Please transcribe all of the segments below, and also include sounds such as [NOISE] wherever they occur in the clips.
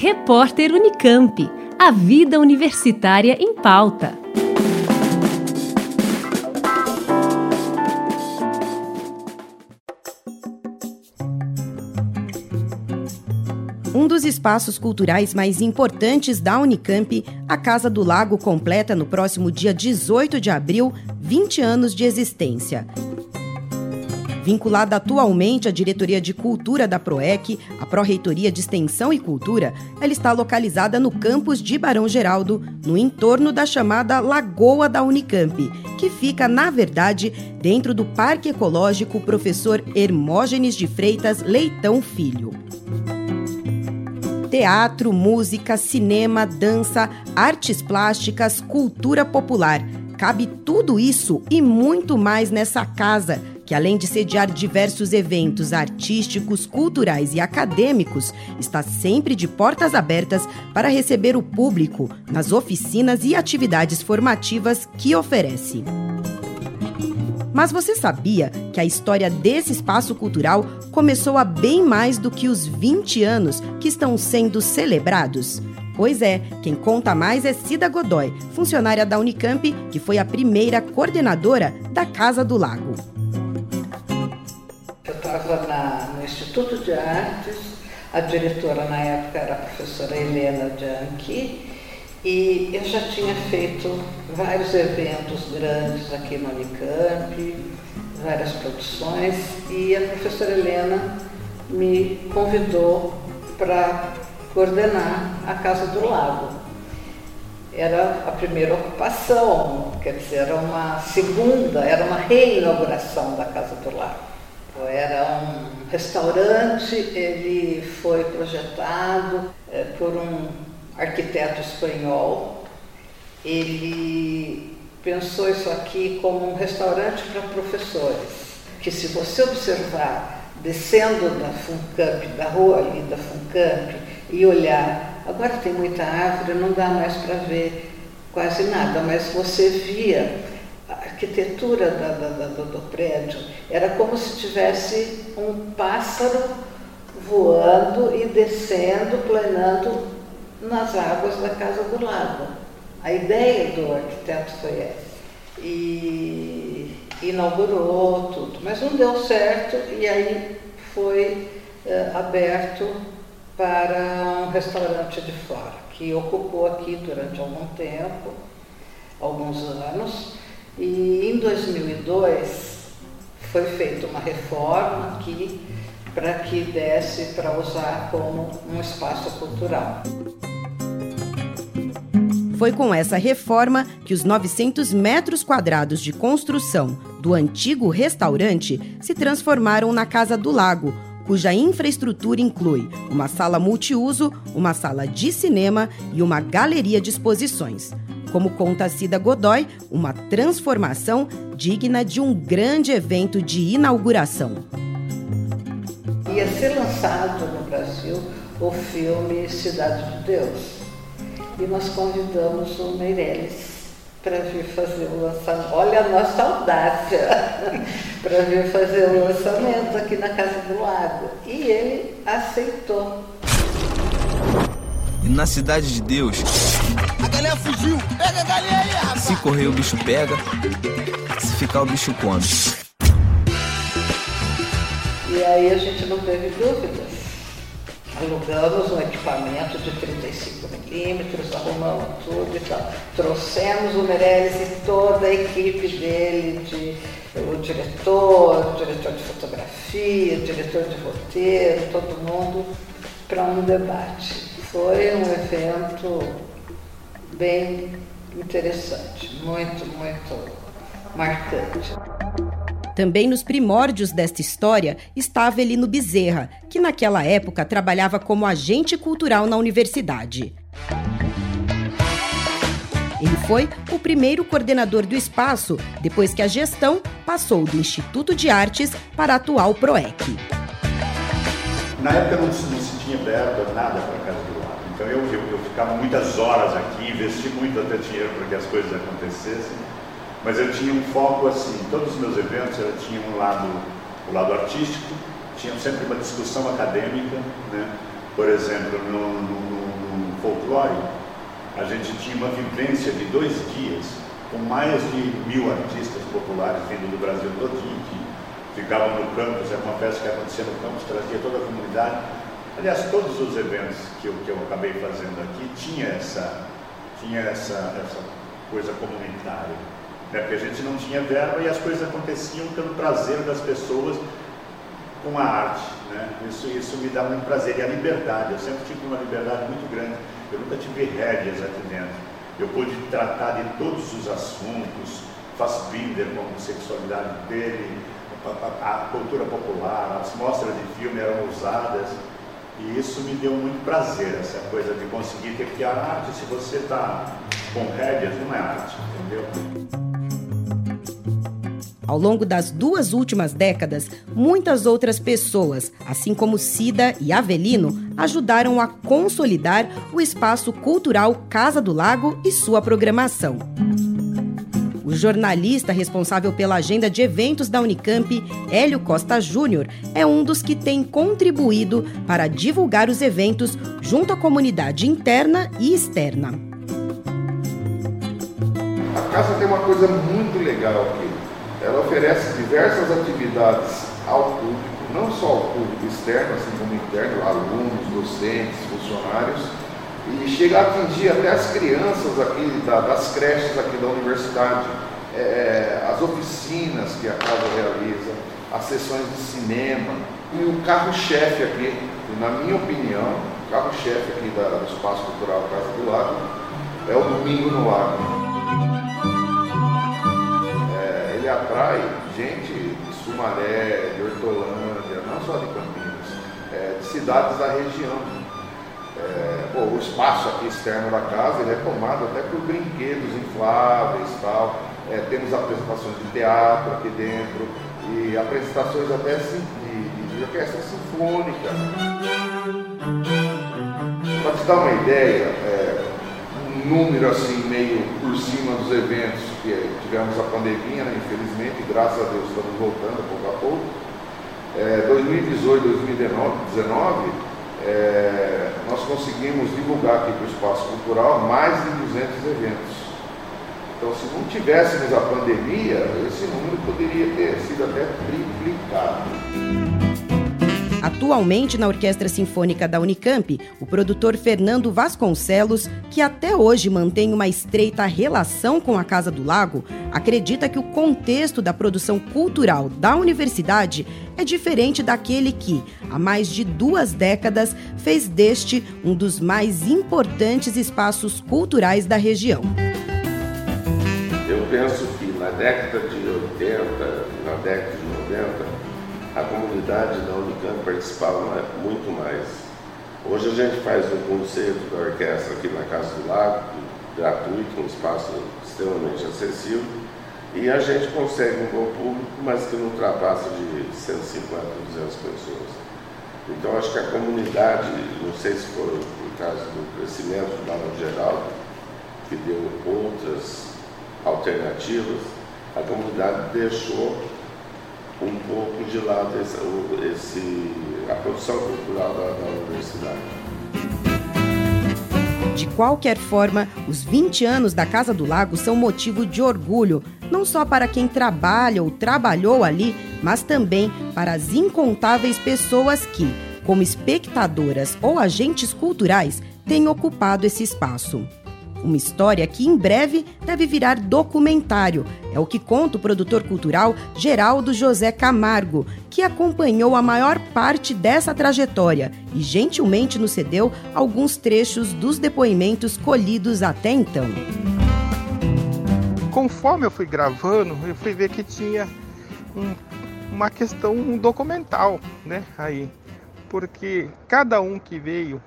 Repórter Unicamp. A vida universitária em pauta. Um dos espaços culturais mais importantes da Unicamp, a Casa do Lago completa no próximo dia 18 de abril 20 anos de existência. Vinculada atualmente à Diretoria de Cultura da PROEC, a Pró-Reitoria de Extensão e Cultura, ela está localizada no campus de Barão Geraldo, no entorno da chamada Lagoa da Unicamp, que fica, na verdade, dentro do Parque Ecológico Professor Hermógenes de Freitas Leitão Filho. Teatro, música, cinema, dança, artes plásticas, cultura popular. Cabe tudo isso e muito mais nessa casa que além de sediar diversos eventos artísticos, culturais e acadêmicos, está sempre de portas abertas para receber o público nas oficinas e atividades formativas que oferece. Mas você sabia que a história desse espaço cultural começou há bem mais do que os 20 anos que estão sendo celebrados? Pois é, quem conta mais é Cida Godoy, funcionária da Unicamp, que foi a primeira coordenadora da Casa do Lago estava no Instituto de Artes, a diretora na época era a professora Helena Bianchi, e eu já tinha feito vários eventos grandes aqui no Unicamp, várias produções, e a professora Helena me convidou para coordenar a Casa do Lago. Era a primeira ocupação, quer dizer, era uma segunda, era uma reinauguração da Casa do Lago. Era um restaurante, ele foi projetado é, por um arquiteto espanhol. Ele pensou isso aqui como um restaurante para professores, que se você observar descendo da Funcamp, da rua ali da Funcamp, e olhar, agora tem muita árvore, não dá mais para ver quase nada, mas você via arquitetura da, da, do, do prédio era como se tivesse um pássaro voando e descendo, planando nas águas da casa do lago. A ideia do arquiteto foi essa. E inaugurou tudo, mas não deu certo e aí foi eh, aberto para um restaurante de fora, que ocupou aqui durante algum tempo, alguns anos, e em 2002 foi feita uma reforma aqui para que desse para usar como um espaço cultural. Foi com essa reforma que os 900 metros quadrados de construção do antigo restaurante se transformaram na Casa do Lago, cuja infraestrutura inclui uma sala multiuso, uma sala de cinema e uma galeria de exposições. Como conta Cida Godoy, uma transformação digna de um grande evento de inauguração. Ia ser lançado no Brasil o filme Cidade de Deus. E nós convidamos o Meirelles para vir fazer o lançamento. Olha a nossa audácia [LAUGHS] para vir fazer o lançamento aqui na Casa do Lago. E ele aceitou. E na Cidade de Deus, a galinha fugiu! Pega a galinha aí, rapaz! Se correr, o bicho pega. Se ficar, o bicho come. E aí a gente não teve dúvidas. Alugamos um equipamento de 35 milímetros, arrumamos tudo e tal. Trouxemos o Meirelles e toda a equipe dele, de, o diretor, o diretor de fotografia, o diretor de roteiro, todo mundo, para um debate. Foi um evento bem interessante, muito, muito marcante. Também nos primórdios desta história estava Elino Bezerra, que naquela época trabalhava como agente cultural na universidade. Ele foi o primeiro coordenador do espaço depois que a gestão passou do Instituto de Artes para a atual PROEC. Na época não se, não se tinha verba, nada para Casa ficava muitas horas aqui, investi muito até dinheiro para que as coisas acontecessem, mas eu tinha um foco assim, todos os meus eventos eu tinha um lado, o lado artístico, tinha sempre uma discussão acadêmica, né? por exemplo, no, no, folclore, a gente tinha uma vivência de dois dias com mais de mil artistas populares vindo do Brasil todinho, que ficavam no campus, era uma festa que acontecia no campus, trazia toda a comunidade. Aliás, todos os eventos que eu, que eu acabei fazendo aqui tinha essa, tinha essa, essa coisa comunitária. Né? Porque a gente não tinha verba e as coisas aconteciam pelo prazer das pessoas com a arte. Né? Isso, isso me dá muito prazer. E a liberdade, eu sempre tive uma liberdade muito grande. Eu nunca tive rédeas aqui dentro. Eu pude tratar de todos os assuntos, Fassbinder com a homossexualidade dele, a, a, cultura popular, as mostras de filme eram usadas. E isso me deu muito prazer, essa coisa de conseguir ter que a arte, se você está com rédeas, não é arte, entendeu? Ao longo das duas últimas décadas, muitas outras pessoas, assim como Cida e Avelino, ajudaram a consolidar o espaço cultural Casa do Lago e sua programação. O jornalista responsável pela agenda de eventos da Unicamp, Hélio Costa Júnior, é um dos que tem contribuído para divulgar os eventos junto à comunidade interna e externa. A casa tem uma coisa muito legal aqui ela oferece diversas atividades ao público, não só ao público externo, assim como interno, alunos, docentes, funcionários, e chega a atingir até as crianças aqui da, das creches aqui da universidade, é, é as oficinas que a casa realiza, as sessões de cinema e o carro-chefe aqui, na minha opinião, o carro-chefe aqui da, do Espaço Cultural Casa do Lago é o Domingo no Lago ele atrai gente de Sumaré, de Hortolândia, não só de Campinas, é, de cidades da região. É, o espaço aqui externo da casa ele é tomado até por brinquedos infláveis tal. É, temos apresentações de teatro aqui dentro e apresentações até de, de, de orquestra sinfônica. Para te dar uma ideia, é, um número assim meio por cima dos eventos que tivemos a pandemia, né, infelizmente, graças a Deus estamos voltando pouco a pouco. É, 2018, 2019, é, nós conseguimos divulgar aqui para o espaço cultural mais de 200 eventos. Então, se não tivéssemos a pandemia, esse número poderia ter sido até triplicado. Atualmente na Orquestra Sinfônica da Unicamp, o produtor Fernando Vasconcelos, que até hoje mantém uma estreita relação com a Casa do Lago, acredita que o contexto da produção cultural da universidade é diferente daquele que, há mais de duas décadas, fez deste um dos mais importantes espaços culturais da região. Eu penso que na década de 80, na década de 90, a comunidade da Unicamp participava muito mais. Hoje a gente faz um concerto da orquestra aqui na Casa do Lago, gratuito, um espaço extremamente acessível, e a gente consegue um bom público, mas que não ultrapassa de 150, 200 pessoas. Então acho que a comunidade, não sei se foi por causa do crescimento do Balão Geral, que deu outras alternativas, a comunidade deixou um pouco de lado esse, esse, a produção cultural da, da universidade. De qualquer forma, os 20 anos da Casa do Lago são motivo de orgulho, não só para quem trabalha ou trabalhou ali, mas também para as incontáveis pessoas que, como espectadoras ou agentes culturais, têm ocupado esse espaço. Uma história que em breve deve virar documentário. É o que conta o produtor cultural Geraldo José Camargo, que acompanhou a maior parte dessa trajetória e gentilmente nos cedeu alguns trechos dos depoimentos colhidos até então. Conforme eu fui gravando, eu fui ver que tinha um, uma questão um documental, né, aí. Porque cada um que veio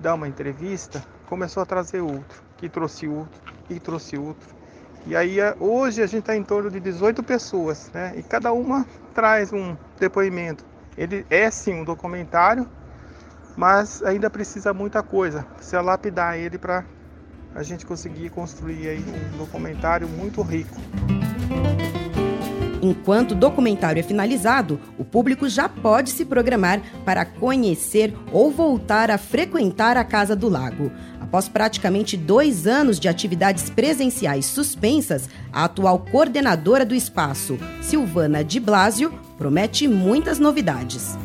dar uma entrevista começou a trazer outro que trouxe outro, e trouxe outro. E aí hoje a gente está em torno de 18 pessoas, né? E cada uma traz um depoimento. Ele é sim um documentário, mas ainda precisa muita coisa. Precisa lapidar ele para a gente conseguir construir aí um documentário muito rico. Enquanto o documentário é finalizado, o público já pode se programar para conhecer ou voltar a frequentar a Casa do Lago. Após praticamente dois anos de atividades presenciais suspensas, a atual coordenadora do espaço, Silvana de Blasio, promete muitas novidades.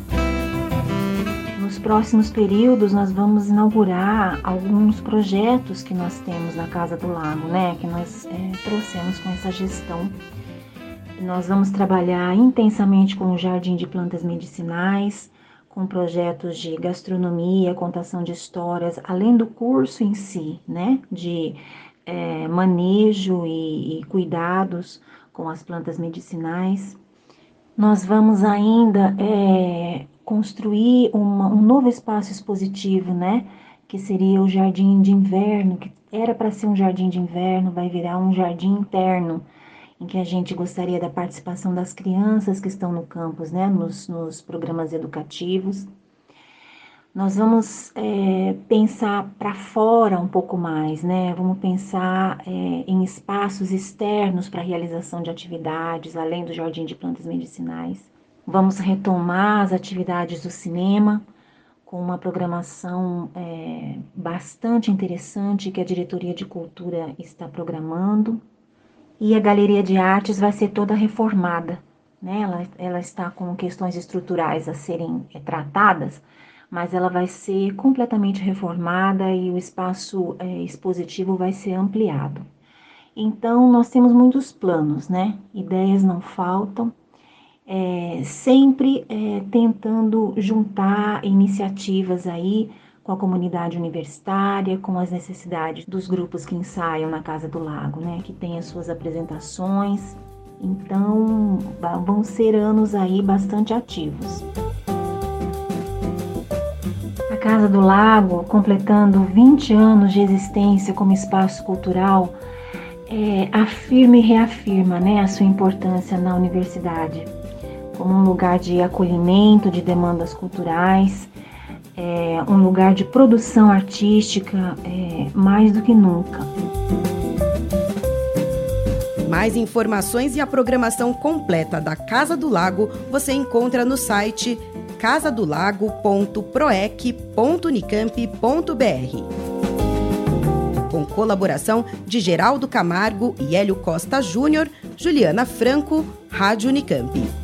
Nos próximos períodos, nós vamos inaugurar alguns projetos que nós temos na Casa do Lago, né? Que nós é, trouxemos com essa gestão nós vamos trabalhar intensamente com o Jardim de Plantas Medicinais, com projetos de gastronomia, contação de histórias, além do curso em si, né, de é, manejo e, e cuidados com as plantas medicinais. Nós vamos ainda é, construir uma, um novo espaço expositivo, né, que seria o jardim de inverno, que era para ser um jardim de inverno, vai virar um jardim interno em que a gente gostaria da participação das crianças que estão no campus, né, nos, nos programas educativos. Nós vamos é, pensar para fora um pouco mais, né? Vamos pensar é, em espaços externos para realização de atividades, além do Jardim de Plantas Medicinais. Vamos retomar as atividades do cinema, com uma programação é, bastante interessante que a Diretoria de Cultura está programando e a galeria de artes vai ser toda reformada. Né? Ela, ela está com questões estruturais a serem é, tratadas, mas ela vai ser completamente reformada e o espaço é, expositivo vai ser ampliado. Então, nós temos muitos planos, né? Ideias não faltam, é, sempre é, tentando juntar iniciativas aí com a comunidade universitária, com as necessidades dos grupos que ensaiam na Casa do Lago, né, que tem as suas apresentações. Então, vão ser anos aí bastante ativos. A Casa do Lago, completando 20 anos de existência como espaço cultural, é, afirma e reafirma né, a sua importância na universidade, como um lugar de acolhimento de demandas culturais, é, um lugar de produção artística é, mais do que nunca. Mais informações e a programação completa da Casa do Lago você encontra no site casadolago.proec.unicamp.br. Com colaboração de Geraldo Camargo e Hélio Costa Júnior, Juliana Franco, Rádio Unicamp.